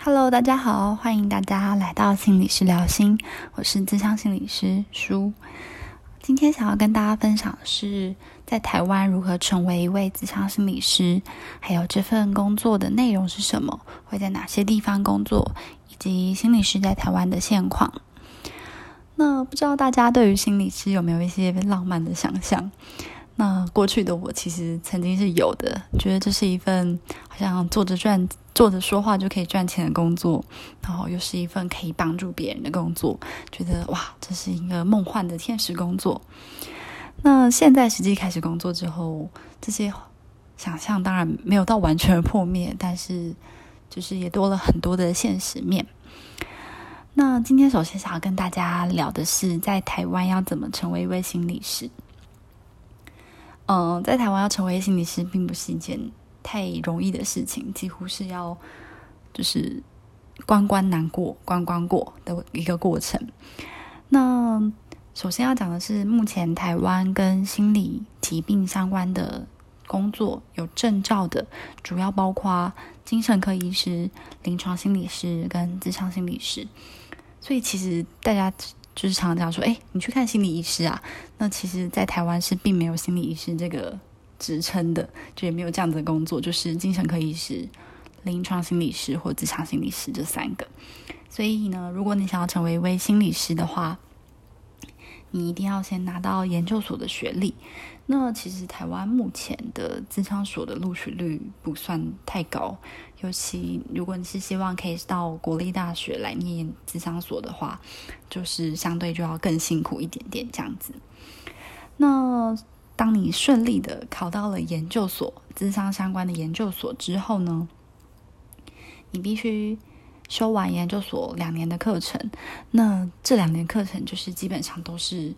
Hello，大家好，欢迎大家来到心理师聊心，我是智商心理师舒。今天想要跟大家分享的是，在台湾如何成为一位智商心理师，还有这份工作的内容是什么，会在哪些地方工作，以及心理师在台湾的现况。那不知道大家对于心理师有没有一些浪漫的想象？那过去的我其实曾经是有的，觉得这是一份好像坐着赚、坐着说话就可以赚钱的工作，然后又是一份可以帮助别人的工作，觉得哇，这是一个梦幻的天使工作。那现在实际开始工作之后，这些想象当然没有到完全破灭，但是就是也多了很多的现实面。那今天首先想要跟大家聊的是，在台湾要怎么成为一位心理师。嗯，在台湾要成为心理师，并不是一件太容易的事情，几乎是要就是关关难过关关过的一个过程。那首先要讲的是，目前台湾跟心理疾病相关的工作有证照的，主要包括精神科医师、临床心理师跟智商心理师。所以其实大家。就是常常讲说，哎，你去看心理医师啊？那其实，在台湾是并没有心理医师这个职称的，就也没有这样子的工作，就是精神科医师、临床心理师或职场心理师这三个。所以呢，如果你想要成为一位心理师的话，你一定要先拿到研究所的学历。那其实台湾目前的智商所的录取率不算太高，尤其如果你是希望可以到国立大学来念智商所的话，就是相对就要更辛苦一点点这样子。那当你顺利的考到了研究所智商相关的研究所之后呢，你必须修完研究所两年的课程。那这两年课程就是基本上都是。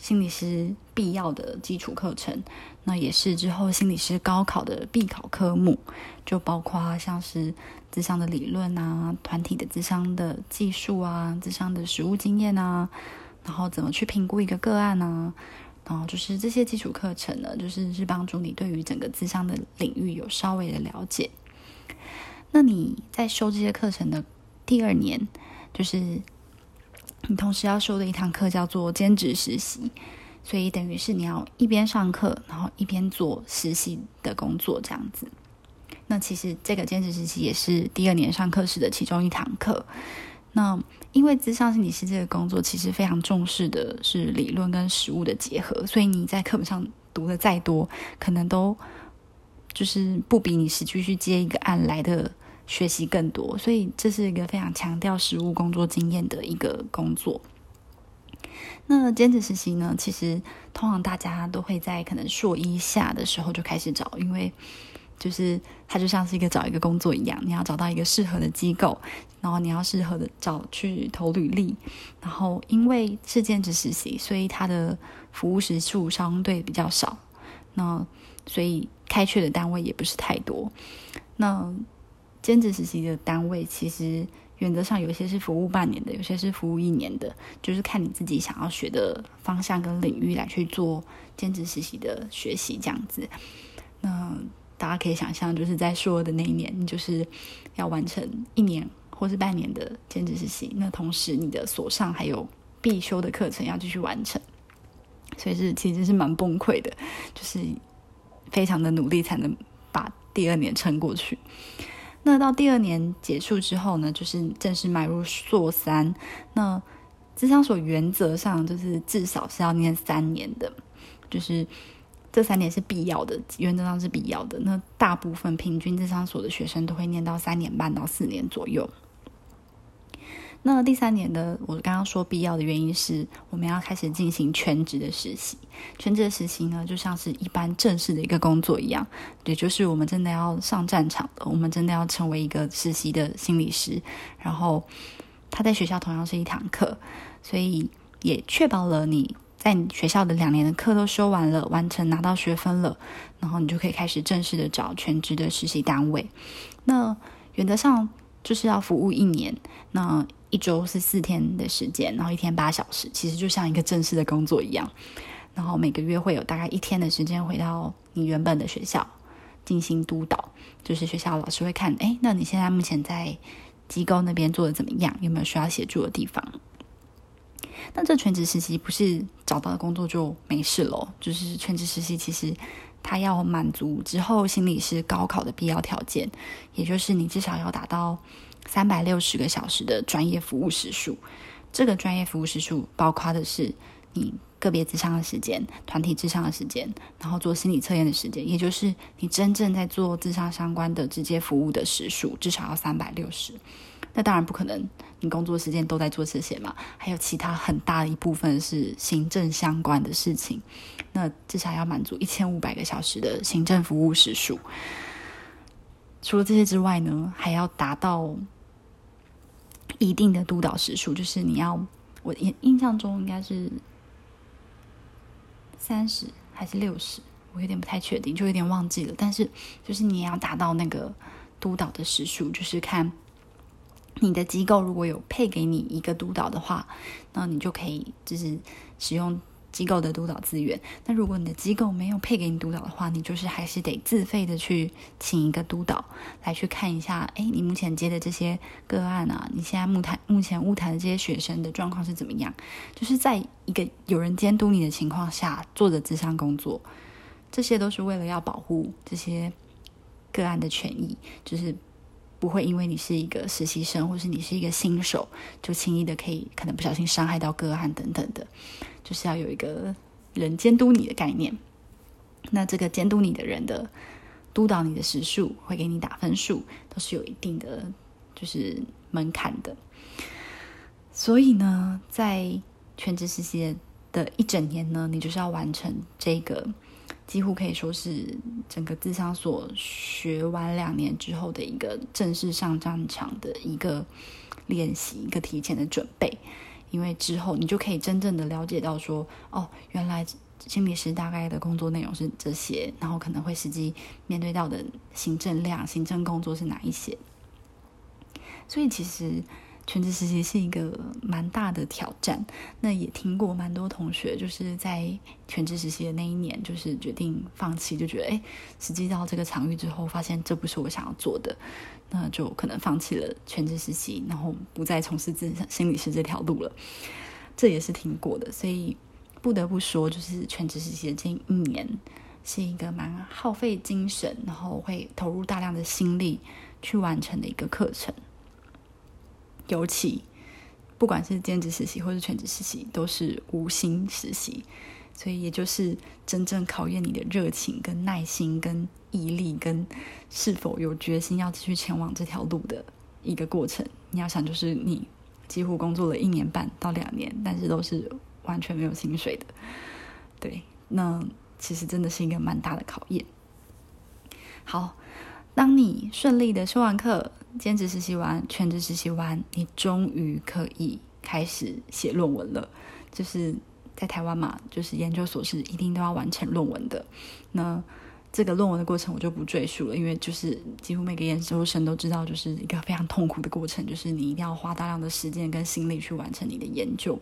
心理师必要的基础课程，那也是之后心理师高考的必考科目，就包括像是智商的理论啊、团体的智商的技术啊、智商的实务经验啊，然后怎么去评估一个个案啊，然后就是这些基础课程呢，就是是帮助你对于整个智商的领域有稍微的了解。那你在修这些课程的第二年，就是。你同时要修的一堂课叫做兼职实习，所以等于是你要一边上课，然后一边做实习的工作这样子。那其实这个兼职实习也是第二年上课时的其中一堂课。那因为智商心理师这个工作其实非常重视的是理论跟实务的结合，所以你在课本上读的再多，可能都就是不比你实际去接一个案来的。学习更多，所以这是一个非常强调实务工作经验的一个工作。那兼职实习呢？其实通常大家都会在可能硕一下的时候就开始找，因为就是它就像是一个找一个工作一样，你要找到一个适合的机构，然后你要适合的找去投履历，然后因为是兼职实习，所以它的服务时数相对比较少，那所以开缺的单位也不是太多，那。兼职实习的单位其实原则上有些是服务半年的，有些是服务一年的，就是看你自己想要学的方向跟领域来去做兼职实习的学习这样子。那大家可以想象，就是在硕的那一年，你就是要完成一年或是半年的兼职实习，那同时你的所上还有必修的课程要继续完成，所以是其实是蛮崩溃的，就是非常的努力才能把第二年撑过去。那到第二年结束之后呢，就是正式迈入硕三。那智商所原则上就是至少是要念三年的，就是这三年是必要的，原则上是必要的。那大部分平均智商所的学生都会念到三年半到四年左右。那第三年的，我刚刚说必要的原因是，我们要开始进行全职的实习。全职的实习呢，就像是一般正式的一个工作一样，也就是我们真的要上战场了，我们真的要成为一个实习的心理师。然后他在学校同样是一堂课，所以也确保了你在你学校的两年的课都修完了，完成拿到学分了，然后你就可以开始正式的找全职的实习单位。那原则上就是要服务一年。那一周是四天的时间，然后一天八小时，其实就像一个正式的工作一样。然后每个月会有大概一天的时间回到你原本的学校进行督导，就是学校老师会看，哎，那你现在目前在机构那边做的怎么样？有没有需要协助的地方？那这全职实习不是找到工作就没事了？就是全职实习其实它要满足之后心理师高考的必要条件，也就是你至少要达到三百六十个小时的专业服务时数。这个专业服务时数包括的是你个别智商的时间、团体智商的时间，然后做心理测验的时间，也就是你真正在做智商相关的直接服务的时数，至少要三百六十。那当然不可能，工作时间都在做这些嘛，还有其他很大的一部分是行政相关的事情，那至少要满足一千五百个小时的行政服务时数。除了这些之外呢，还要达到。一定的督导时数，就是你要，我印印象中应该是三十还是六十，我有点不太确定，就有点忘记了。但是就是你也要达到那个督导的时数，就是看你的机构如果有配给你一个督导的话，那你就可以就是使用。机构的督导资源，那如果你的机构没有配给你督导的话，你就是还是得自费的去请一个督导来去看一下，哎，你目前接的这些个案啊，你现在目谈目前物谈的这些学生的状况是怎么样？就是在一个有人监督你的情况下做的智商工作，这些都是为了要保护这些个案的权益，就是不会因为你是一个实习生，或是你是一个新手，就轻易的可以可能不小心伤害到个案等等的。就是要有一个人监督你的概念，那这个监督你的人的督导你的时数会给你打分数，都是有一定的就是门槛的。所以呢，在全职实习的一整年呢，你就是要完成这个几乎可以说是整个自商所学完两年之后的一个正式上战场的一个练习，一个提前的准备。因为之后你就可以真正的了解到说，哦，原来心理师大概的工作内容是这些，然后可能会实际面对到的行政量、行政工作是哪一些。所以其实全职实习是一个蛮大的挑战。那也听过蛮多同学就是在全职实习的那一年，就是决定放弃，就觉得哎，实际到这个场域之后，发现这不是我想要做的。那就可能放弃了全职实习，然后不再从事自心理师这条路了。这也是听过的，所以不得不说，就是全职实习的这一年是一个蛮耗费精神，然后会投入大量的心力去完成的一个课程。尤其不管是兼职实习或是全职实习，都是无薪实习。所以，也就是真正考验你的热情、跟耐心、跟毅力，跟是否有决心要继续前往这条路的一个过程。你要想，就是你几乎工作了一年半到两年，但是都是完全没有薪水的。对，那其实真的是一个蛮大的考验。好，当你顺利的修完课、兼职实习完、全职实习完，你终于可以开始写论文了，就是。在台湾嘛，就是研究所是一定都要完成论文的。那这个论文的过程我就不赘述了，因为就是几乎每个研究生都知道，就是一个非常痛苦的过程，就是你一定要花大量的时间跟心力去完成你的研究。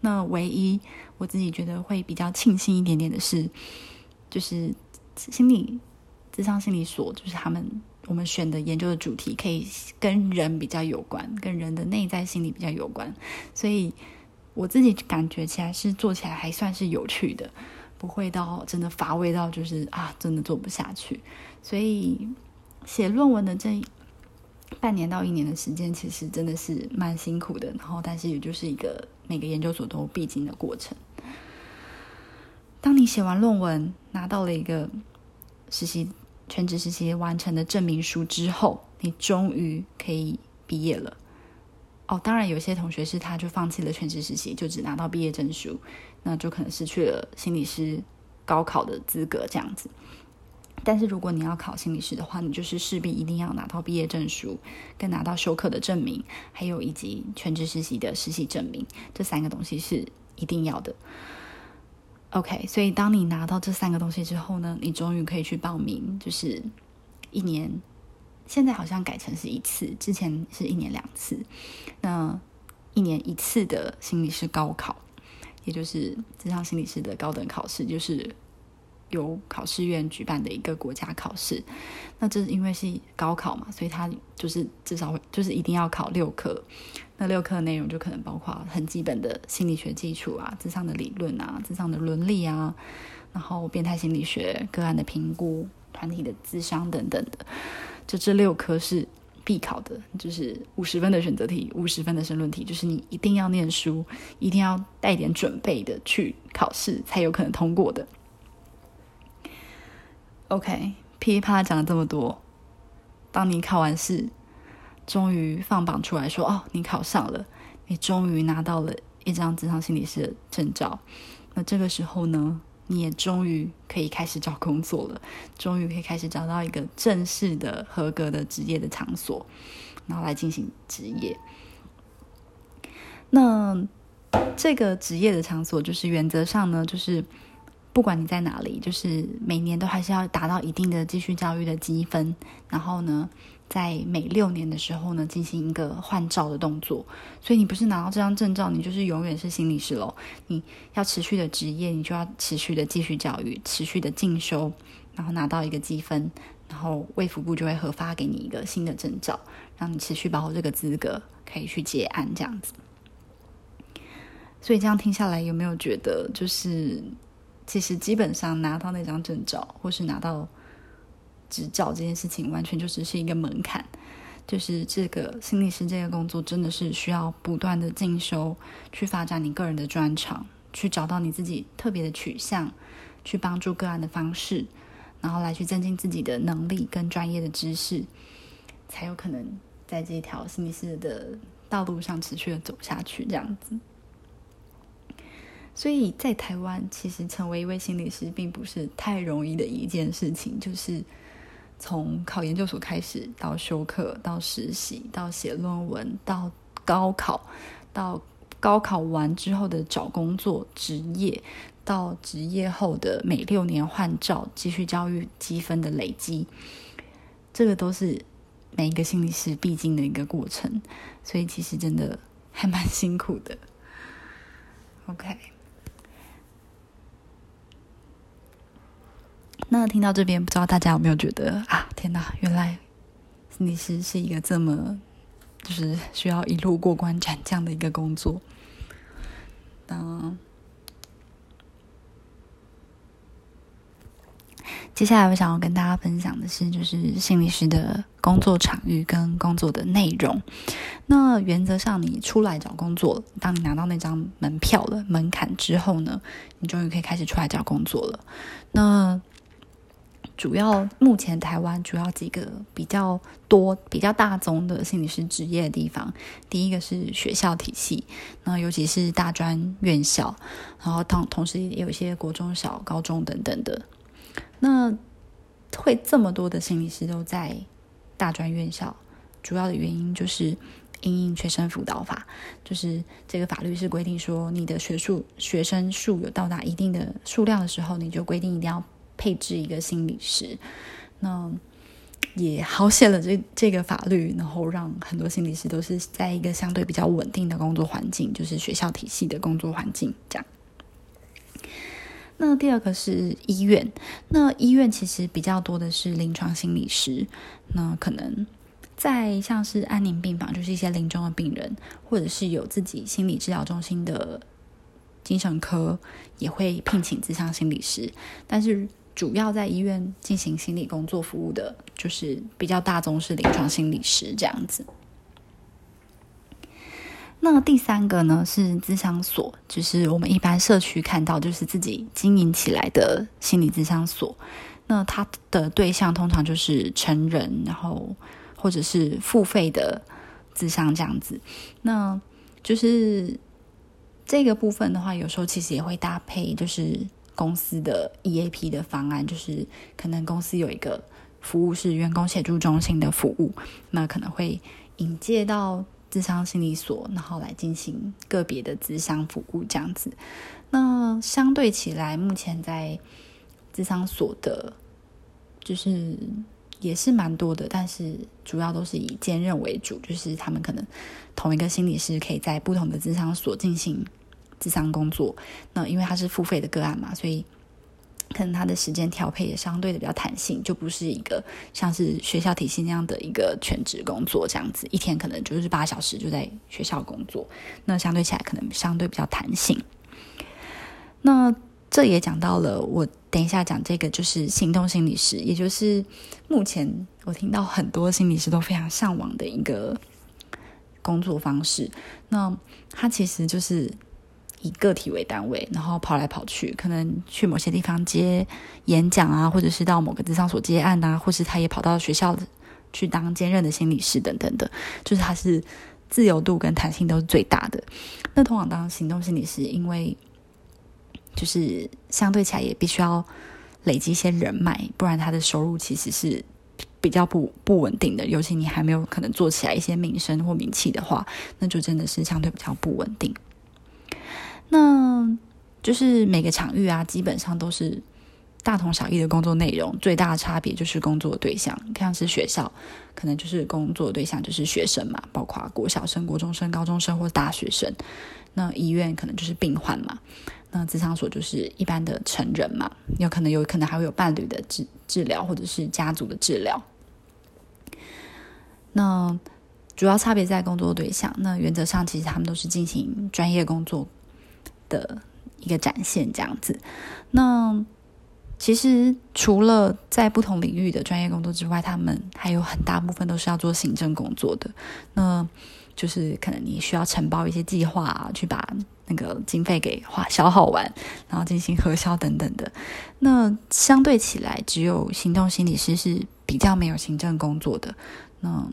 那唯一我自己觉得会比较庆幸一点点的是，就是心里智商心理所，就是他们我们选的研究的主题可以跟人比较有关，跟人的内在心理比较有关，所以。我自己感觉起来是做起来还算是有趣的，不会到真的乏味到就是啊，真的做不下去。所以写论文的这半年到一年的时间，其实真的是蛮辛苦的。然后，但是也就是一个每个研究所都必经的过程。当你写完论文，拿到了一个实习全职实习完成的证明书之后，你终于可以毕业了。哦，当然，有些同学是他就放弃了全职实习，就只拿到毕业证书，那就可能失去了心理师高考的资格这样子。但是如果你要考心理师的话，你就是势必一定要拿到毕业证书，跟拿到修课的证明，还有以及全职实习的实习证明，这三个东西是一定要的。OK，所以当你拿到这三个东西之后呢，你终于可以去报名，就是一年。现在好像改成是一次，之前是一年两次。那一年一次的心理师高考，也就是智商心理师的高等考试，就是由考试院举办的一个国家考试。那这是因为是高考嘛，所以它就是至少会就是一定要考六科。那六科内容就可能包括很基本的心理学基础啊、智商的理论啊、智商的伦理啊，然后变态心理学、个案的评估、团体的智商等等的。就这六科是必考的，就是五十分的选择题、五十分的申论题，就是你一定要念书，一定要带点准备的去考试，才有可能通过的。OK，噼里啪啦讲了这么多，当你考完试，终于放榜出来说：“哦，你考上了，你终于拿到了一张职场心理师的证照。”那这个时候呢，你也终于可以开始找工作了，终于可以开始找到一个正式的、合格的职业的场所，然后来进行职业。那这个职业的场所，就是原则上呢，就是。不管你在哪里，就是每年都还是要达到一定的继续教育的积分，然后呢，在每六年的时候呢，进行一个换照的动作。所以你不是拿到这张证照，你就是永远是心理师喽。你要持续的职业，你就要持续的继续教育，持续的进修，然后拿到一个积分，然后卫福部就会核发给你一个新的证照，让你持续保护这个资格，可以去接案这样子。所以这样听下来，有没有觉得就是？其实基本上拿到那张证照或是拿到执照这件事情，完全就只是一个门槛。就是这个心理师这个工作，真的是需要不断的进修，去发展你个人的专长，去找到你自己特别的取向，去帮助个案的方式，然后来去增进自己的能力跟专业的知识，才有可能在这条心理师的道路上持续的走下去。这样子。所以在台湾，其实成为一位心理师并不是太容易的一件事情。就是从考研究所开始，到修课，到实习，到写论文，到高考，到高考完之后的找工作、职业，到职业后的每六年换照、继续教育积分的累积，这个都是每一个心理师必经的一个过程。所以其实真的还蛮辛苦的。OK。那听到这边，不知道大家有没有觉得啊？天哪，原来心理师是一个这么就是需要一路过关斩将的一个工作。嗯，接下来我想要跟大家分享的是，就是心理师的工作场域跟工作的内容。那原则上，你出来找工作，当你拿到那张门票了门槛之后呢，你终于可以开始出来找工作了。那主要目前台湾主要几个比较多、比较大宗的心理师职业的地方，第一个是学校体系，那尤其是大专院校，然后同同时也有一些国中小、高中等等的。那会这么多的心理师都在大专院校，主要的原因就是《因应学生辅导法》，就是这个法律是规定说，你的学术学生数有到达一定的数量的时候，你就规定一定要。配置一个心理师，那也好写了这这个法律，然后让很多心理师都是在一个相对比较稳定的工作环境，就是学校体系的工作环境这样。那第二个是医院，那医院其实比较多的是临床心理师，那可能在像是安宁病房，就是一些临终的病人，或者是有自己心理治疗中心的精神科，也会聘请自商心理师，但是。主要在医院进行心理工作服务的，就是比较大宗是临床心理师这样子。那第三个呢是咨商所，就是我们一般社区看到就是自己经营起来的心理咨商所。那它的对象通常就是成人，然后或者是付费的咨商这样子。那就是这个部分的话，有时候其实也会搭配，就是。公司的 EAP 的方案就是，可能公司有一个服务是员工协助中心的服务，那可能会引介到智商心理所，然后来进行个别的智商服务这样子。那相对起来，目前在智商所的，就是也是蛮多的，但是主要都是以兼任为主，就是他们可能同一个心理师可以在不同的智商所进行。智商工作，那因为它是付费的个案嘛，所以可能他的时间调配也相对的比较弹性，就不是一个像是学校体系那样的一个全职工作这样子，一天可能就是八小时就在学校工作，那相对起来可能相对比较弹性。那这也讲到了，我等一下讲这个就是行动心理师，也就是目前我听到很多心理师都非常向往的一个工作方式。那它其实就是以个体为单位，然后跑来跑去，可能去某些地方接演讲啊，或者是到某个智商所接案啊，或是他也跑到学校去当兼任的心理师等等的，就是他是自由度跟弹性都是最大的。那通常当行动心理师，因为就是相对起来也必须要累积一些人脉，不然他的收入其实是比较不不稳定的。尤其你还没有可能做起来一些名声或名气的话，那就真的是相对比较不稳定。那就是每个场域啊，基本上都是大同小异的工作内容，最大的差别就是工作对象。像是学校，可能就是工作对象就是学生嘛，包括国小生、国中生、高中生或大学生。那医院可能就是病患嘛。那智商所就是一般的成人嘛，有可能有可能还会有伴侣的治治疗，或者是家族的治疗。那主要差别在工作对象。那原则上其实他们都是进行专业工作的一个展现，这样子。那其实除了在不同领域的专业工作之外，他们还有很大部分都是要做行政工作的。那就是可能你需要承包一些计划，去把那个经费给花消耗完，然后进行核销等等的。那相对起来，只有行动心理师是比较没有行政工作的。那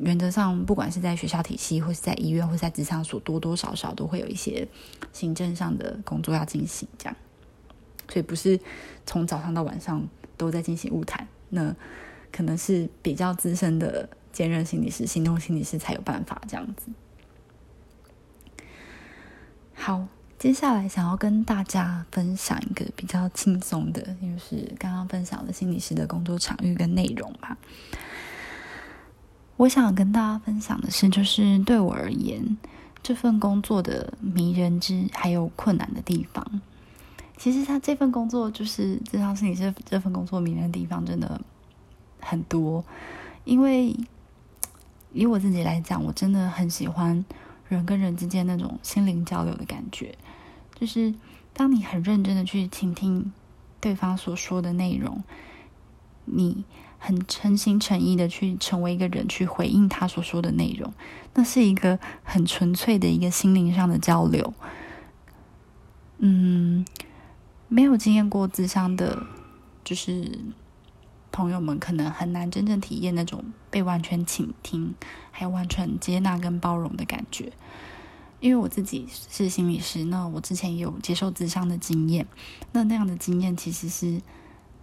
原则上，不管是在学校体系，或是在医院，或是在职场所，多多少少都会有一些行政上的工作要进行。这样，所以不是从早上到晚上都在进行物谈。那可能是比较资深的。兼任心理师、行动心理师才有办法这样子。好，接下来想要跟大家分享一个比较轻松的，就是刚刚分享的心理师的工作场域跟内容吧。我想跟大家分享的是，就是对我而言，这份工作的迷人之还有困难的地方。其实他这份工作，就是这张是你这这份工作迷人的地方真的很多，因为。以我自己来讲，我真的很喜欢人跟人之间那种心灵交流的感觉。就是当你很认真的去倾听对方所说的内容，你很诚心诚意的去成为一个人，去回应他所说的内容，那是一个很纯粹的一个心灵上的交流。嗯，没有经验过智商的，就是。朋友们可能很难真正体验那种被完全倾听，还有完全接纳跟包容的感觉。因为我自己是心理师，那我之前也有接受智商的经验，那那样的经验其实是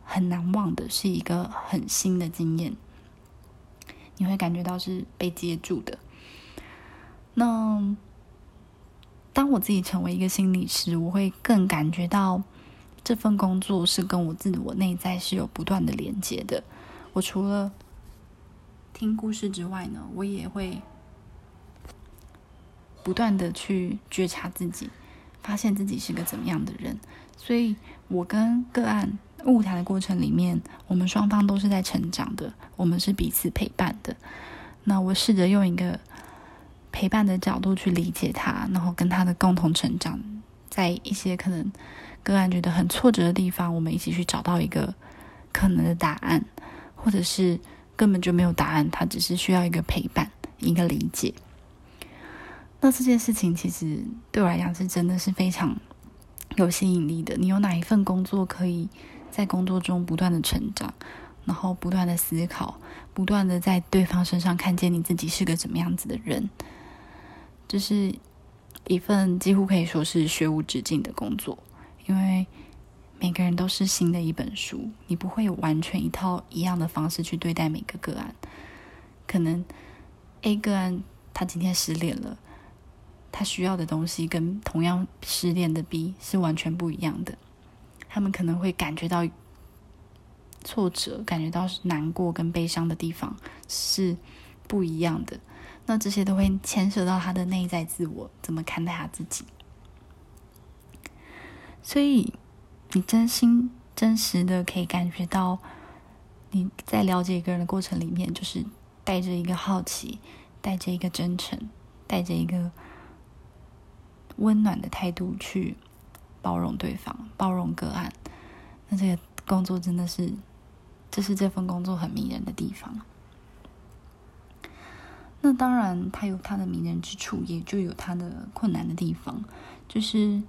很难忘的，是一个很新的经验。你会感觉到是被接住的。那当我自己成为一个心理师，我会更感觉到。这份工作是跟我自我内在是有不断的连接的。我除了听故事之外呢，我也会不断的去觉察自己，发现自己是个怎么样的人。所以，我跟个案物谈的过程里面，我们双方都是在成长的，我们是彼此陪伴的。那我试着用一个陪伴的角度去理解他，然后跟他的共同成长，在一些可能。个案觉得很挫折的地方，我们一起去找到一个可能的答案，或者是根本就没有答案，他只是需要一个陪伴、一个理解。那这件事情其实对我来讲是真的是非常有吸引力的。你有哪一份工作可以在工作中不断的成长，然后不断的思考，不断的在对方身上看见你自己是个怎么样子的人？这是一份几乎可以说是学无止境的工作。因为每个人都是新的一本书，你不会有完全一套一样的方式去对待每个个案。可能 A 个案他今天失恋了，他需要的东西跟同样失恋的 B 是完全不一样的。他们可能会感觉到挫折，感觉到难过跟悲伤的地方是不一样的。那这些都会牵涉到他的内在自我怎么看待他自己。所以，你真心真实的可以感觉到你在了解一个人的过程里面，就是带着一个好奇，带着一个真诚，带着一个温暖的态度去包容对方，包容个案。那这个工作真的是，这是这份工作很迷人的地方。那当然，它有它的迷人之处，也就有它的困难的地方。就是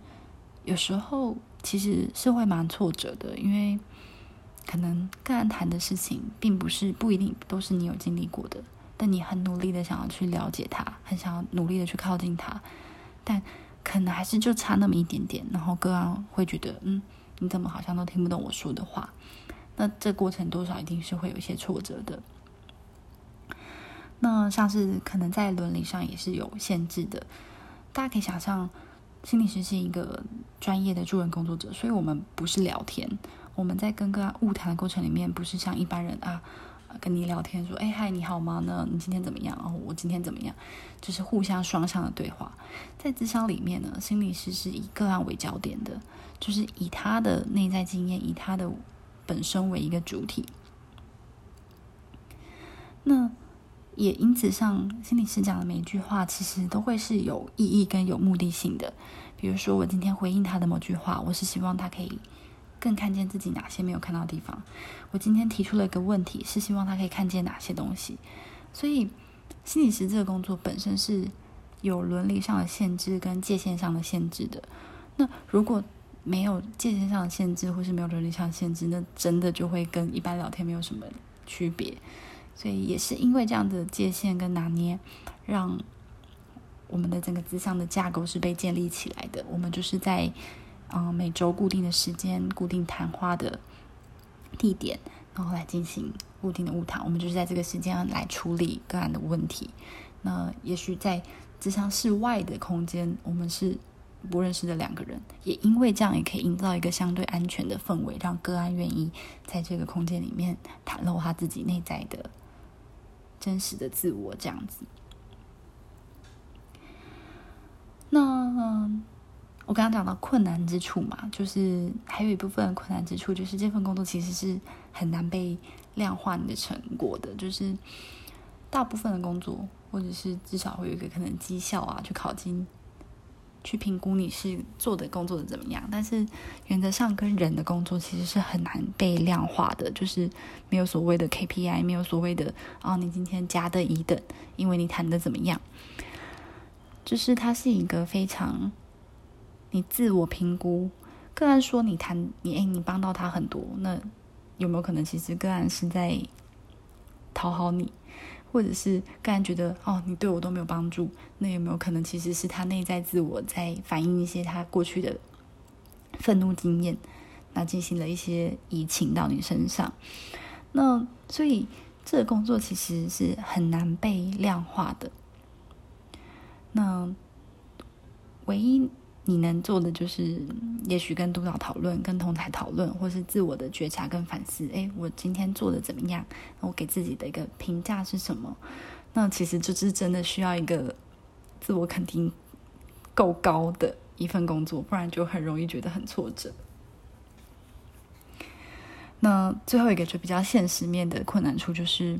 有时候其实是会蛮挫折的，因为可能个案谈的事情，并不是不一定都是你有经历过的，但你很努力的想要去了解他，很想要努力的去靠近他，但可能还是就差那么一点点，然后个案会觉得，嗯，你怎么好像都听不懂我说的话？那这过程多少一定是会有一些挫折的。那像是可能在伦理上也是有限制的，大家可以想象，心理师是一个专业的助人工作者，所以我们不是聊天，我们在跟个物谈的过程里面，不是像一般人啊，跟你聊天说，哎嗨，你好吗？那你今天怎么样？哦，我今天怎么样？就是互相双向的对话。在智商里面呢，心理师是以个案为焦点的，就是以他的内在经验，以他的本身为一个主体。那。也因此，上心理师讲的每一句话，其实都会是有意义跟有目的性的。比如说，我今天回应他的某句话，我是希望他可以更看见自己哪些没有看到的地方。我今天提出了一个问题，是希望他可以看见哪些东西。所以，心理师这个工作本身是有伦理上的限制跟界限上的限制的。那如果没有界限上的限制，或是没有伦理上的限制，那真的就会跟一般聊天没有什么区别。所以也是因为这样的界限跟拿捏，让我们的整个资商的架构是被建立起来的。我们就是在嗯每周固定的时间、固定谈话的地点，然后来进行固定的物谈。我们就是在这个时间来处理个案的问题。那也许在资商室外的空间，我们是不认识的两个人，也因为这样也可以营造一个相对安全的氛围，让个案愿意在这个空间里面袒露他自己内在的。真实的自我这样子。那我刚刚讲到困难之处嘛，就是还有一部分困难之处，就是这份工作其实是很难被量化你的成果的，就是大部分的工作，或者是至少会有一个可能绩效啊，去考金。去评估你是做的工作的怎么样，但是原则上跟人的工作其实是很难被量化的，就是没有所谓的 KPI，没有所谓的啊，你今天加的一等，因为你谈的怎么样，就是它是一个非常你自我评估。个案说你谈你哎，你帮到他很多，那有没有可能其实个案是在讨好你？或者是个人觉得哦，你对我都没有帮助，那有没有可能其实是他内在自我在反映一些他过去的愤怒经验，那进行了一些移情到你身上？那所以这个工作其实是很难被量化的。那唯一。你能做的就是，也许跟督导讨论、跟同台讨论，或是自我的觉察跟反思。哎，我今天做的怎么样？我给自己的一个评价是什么？那其实就是真的需要一个自我肯定够高的一份工作，不然就很容易觉得很挫折。那最后一个就比较现实面的困难处就是。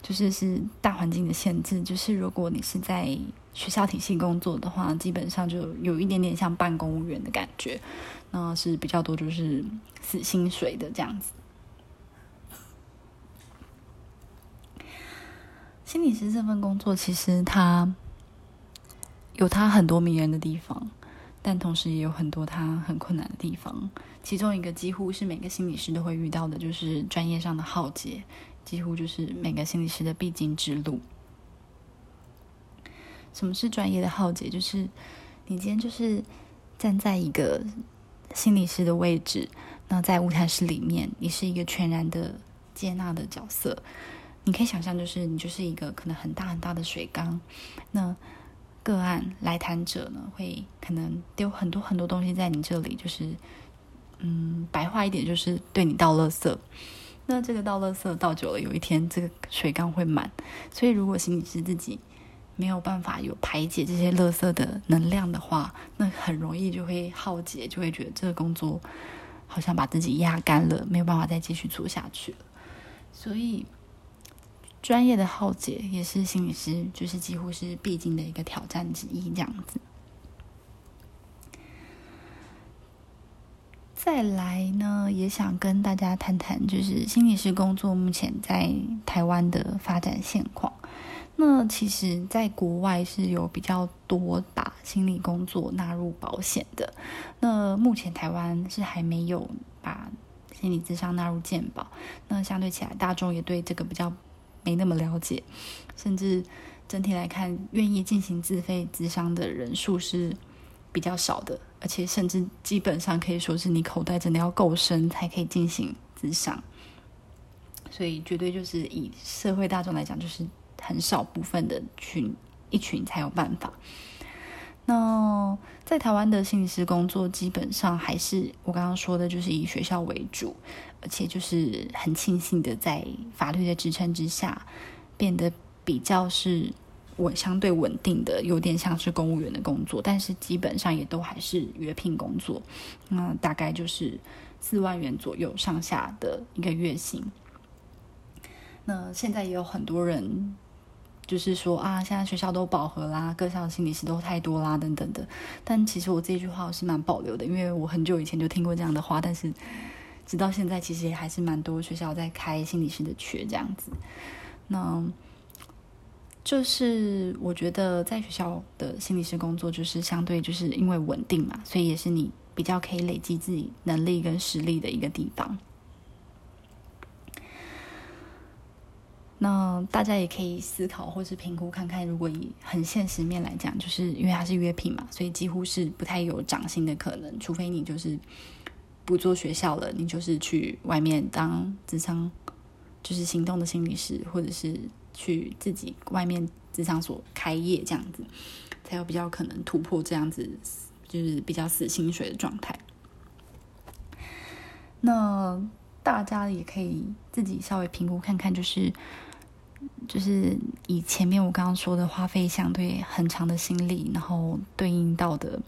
就是是大环境的限制，就是如果你是在学校体系工作的话，基本上就有一点点像办公务员的感觉，那是比较多就是死薪水的这样子。心理师这份工作其实它有它很多迷人的地方，但同时也有很多它很困难的地方。其中一个几乎是每个心理师都会遇到的，就是专业上的浩劫。几乎就是每个心理师的必经之路。什么是专业的浩劫？就是你今天就是站在一个心理师的位置，那在舞台室里面，你是一个全然的接纳的角色。你可以想象，就是你就是一个可能很大很大的水缸，那个案来谈者呢，会可能丢很多很多东西在你这里，就是嗯，白话一点，就是对你倒垃圾。那这个倒垃圾倒久了，有一天这个水缸会满，所以如果心理师自己没有办法有排解这些垃圾的能量的话，那很容易就会耗竭，就会觉得这个工作好像把自己压干了，没有办法再继续做下去了。所以，专业的浩劫也是心理师就是几乎是必经的一个挑战之一，这样子。再来呢，也想跟大家谈谈，就是心理师工作目前在台湾的发展现况。那其实，在国外是有比较多把心理工作纳入保险的。那目前台湾是还没有把心理咨商纳入健保。那相对起来，大众也对这个比较没那么了解，甚至整体来看，愿意进行自费咨商的人数是比较少的，而且甚至基本上可以说是你口袋真的要够深才可以进行咨商。所以，绝对就是以社会大众来讲，就是。很少部分的群一群才有办法。那在台湾的心理师工作，基本上还是我刚刚说的，就是以学校为主，而且就是很庆幸的，在法律的支撑之下，变得比较是稳相对稳定的，有点像是公务员的工作，但是基本上也都还是约聘工作。那大概就是四万元左右上下的一个月薪。那现在也有很多人。就是说啊，现在学校都饱和啦，各校心理师都太多啦，等等的。但其实我这句话我是蛮保留的，因为我很久以前就听过这样的话，但是直到现在，其实也还是蛮多学校在开心理师的缺这样子。那就是我觉得在学校的心理师工作，就是相对就是因为稳定嘛，所以也是你比较可以累积自己能力跟实力的一个地方。那大家也可以思考或是评估看看，如果以很现实面来讲，就是因为它是约聘嘛，所以几乎是不太有涨薪的可能，除非你就是不做学校了，你就是去外面当职场，就是行动的心理师，或者是去自己外面职场所开业这样子，才有比较可能突破这样子，就是比较死薪水的状态。那大家也可以自己稍微评估看看，就是。就是以前面我刚刚说的花费相对很长的心力，然后对应到的，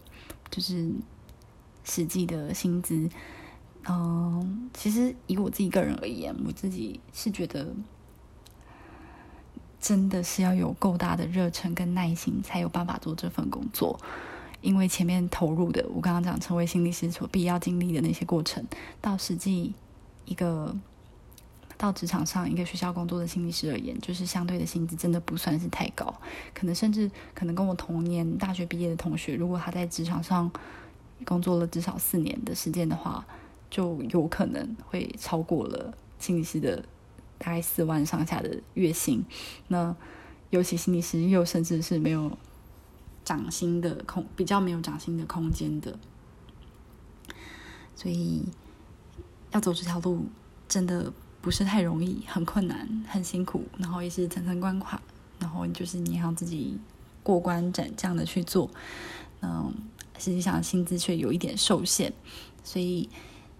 就是实际的薪资。嗯，其实以我自己个人而言，我自己是觉得，真的是要有够大的热忱跟耐心，才有办法做这份工作。因为前面投入的，我刚刚讲成为心理师所必要经历的那些过程，到实际一个。到职场上，一个学校工作的心理师而言，就是相对的薪资真的不算是太高，可能甚至可能跟我同年大学毕业的同学，如果他在职场上工作了至少四年的时间的话，就有可能会超过了心理师的大概四万上下的月薪。那尤其心理师又甚至是没有涨薪的空，比较没有涨薪的空间的，所以要走这条路真的。不是太容易，很困难，很辛苦，然后也是层层关卡，然后就是你要自己过关斩将的去做，嗯，实际上薪资却有一点受限，所以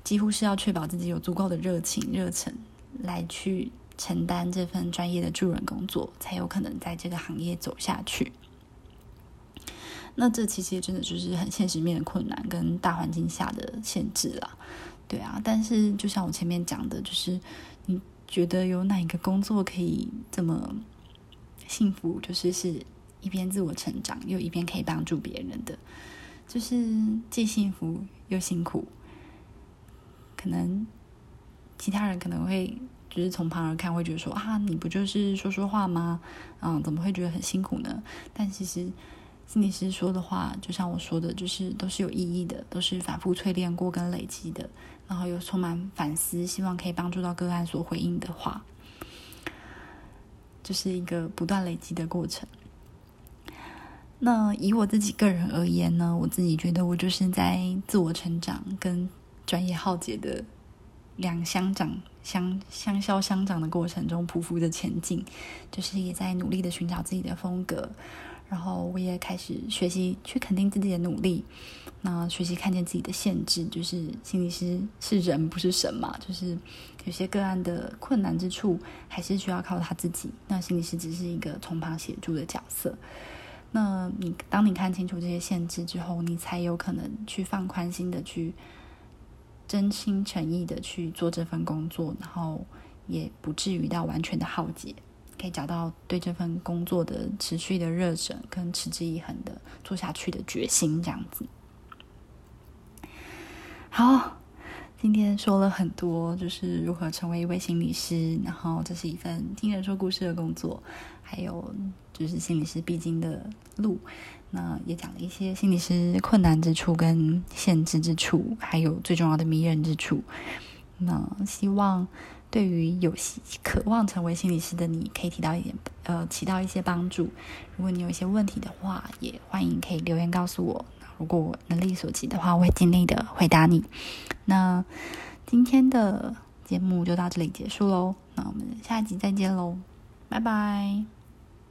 几乎是要确保自己有足够的热情、热忱来去承担这份专业的助人工作，才有可能在这个行业走下去。那这其实真的就是很现实面的困难跟大环境下的限制了。对啊，但是就像我前面讲的，就是你觉得有哪一个工作可以这么幸福？就是是一边自我成长，又一边可以帮助别人的，就是既幸福又辛苦。可能其他人可能会就是从旁而看，会觉得说啊，你不就是说说话吗？嗯，怎么会觉得很辛苦呢？但其实。心理师说的话，就像我说的，就是都是有意义的，都是反复淬炼过跟累积的，然后又充满反思，希望可以帮助到个案所回应的话，就是一个不断累积的过程。那以我自己个人而言呢，我自己觉得我就是在自我成长跟专业浩劫的两相长相相消相长的过程中匍匐着前进，就是也在努力的寻找自己的风格。然后我也开始学习去肯定自己的努力，那学习看见自己的限制，就是心理师是人不是神嘛，就是有些个案的困难之处还是需要靠他自己，那心理师只是一个从旁协助的角色。那你当你看清楚这些限制之后，你才有可能去放宽心的去真心诚意的去做这份工作，然后也不至于到完全的耗竭，可以找到对这份工作的持续的热忱跟持之以恒的做下去的决心，这样子。好。今天说了很多，就是如何成为一位心理师，然后这是一份听人说故事的工作，还有就是心理师必经的路。那也讲了一些心理师困难之处、跟限制之处，还有最重要的迷人之处。那希望对于有渴望成为心理师的你，可以提到一点，呃，起到一些帮助。如果你有一些问题的话，也欢迎可以留言告诉我。如果能力所及的话，我会尽力的回答你。那今天的节目就到这里结束喽，那我们下一集再见喽，拜拜。